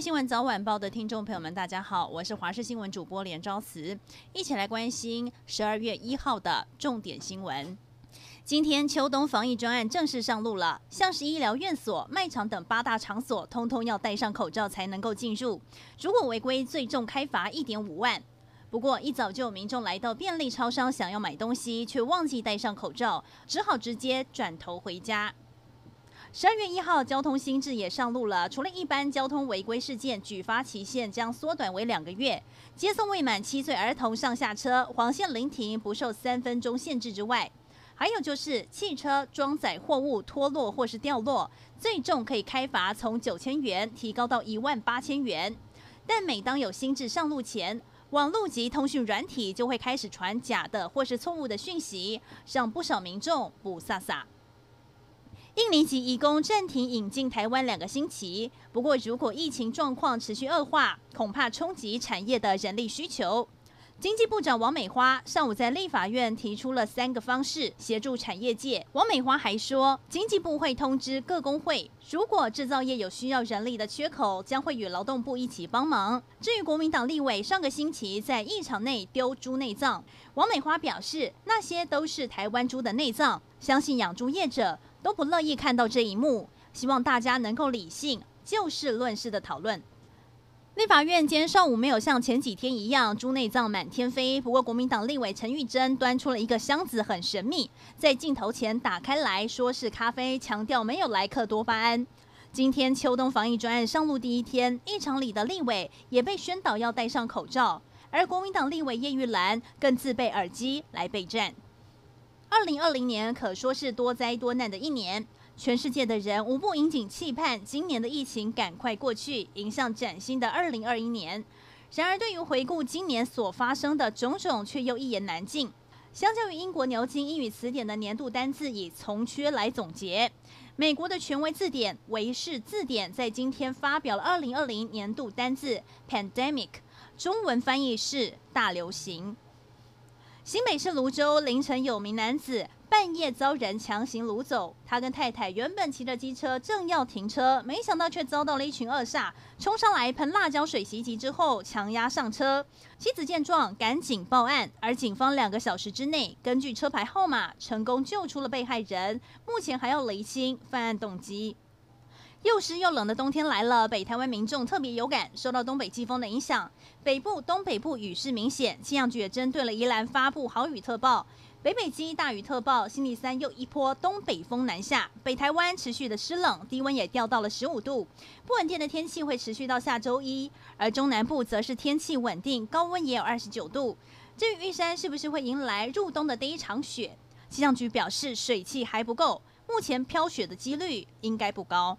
新闻早晚报的听众朋友们，大家好，我是华视新闻主播连昭慈，一起来关心十二月一号的重点新闻。今天秋冬防疫专案正式上路了，像是医疗院所、卖场等八大场所，通通要戴上口罩才能够进入。如果违规，最重开罚一点五万。不过一早就有民众来到便利超商想要买东西，却忘记戴上口罩，只好直接转头回家。十二月一号，交通新制也上路了。除了一般交通违规事件，举发期限将缩短为两个月；接送未满七岁儿童上下车，黄线临停不受三分钟限制之外，还有就是汽车装载货物脱落或是掉落，最重可以开罚从九千元提高到一万八千元。但每当有新制上路前，网络及通讯软体就会开始传假的或是错误的讯息，让不少民众不飒飒。印尼籍移工暂停引进台湾两个星期，不过如果疫情状况持续恶化，恐怕冲击产业的人力需求。经济部长王美花上午在立法院提出了三个方式协助产业界。王美花还说，经济部会通知各工会，如果制造业有需要人力的缺口，将会与劳动部一起帮忙。至于国民党立委上个星期在议场内丢猪内脏，王美花表示，那些都是台湾猪的内脏，相信养猪业者。都不乐意看到这一幕，希望大家能够理性、就事论事的讨论。立法院今天上午没有像前几天一样猪内脏满天飞，不过国民党立委陈玉珍端出了一个箱子，很神秘，在镜头前打开来说是咖啡，强调没有莱克多巴胺。今天秋冬防疫专案上路第一天，议场里的立委也被宣导要戴上口罩，而国民党立委叶玉兰更自备耳机来备战。二零二零年可说是多灾多难的一年，全世界的人无不引颈期盼今年的疫情赶快过去，迎向崭新的二零二一年。然而，对于回顾今年所发生的种种，却又一言难尽。相较于英国牛津英语词典的年度单字以从缺来总结，美国的权威字典韦氏字典在今天发表了二零二零年度单字 pandemic，中文翻译是大流行。新北市芦洲凌晨，有名男子半夜遭人强行掳走。他跟太太原本骑着机车正要停车，没想到却遭到了一群恶煞冲上来喷辣椒水袭击之后强压上车。妻子见状赶紧报案，而警方两个小时之内根据车牌号码成功救出了被害人。目前还要厘清犯案动机。又湿又冷的冬天来了，北台湾民众特别有感。受到东北季风的影响，北部、东北部雨势明显。气象局也针对了宜兰发布豪雨特报，北北基大雨特报。星期三又一波东北风南下，北台湾持续的湿冷，低温也掉到了十五度。不稳定的天气会持续到下周一，而中南部则是天气稳定，高温也有二十九度。至于玉山是不是会迎来入冬的第一场雪？气象局表示水汽还不够，目前飘雪的几率应该不高。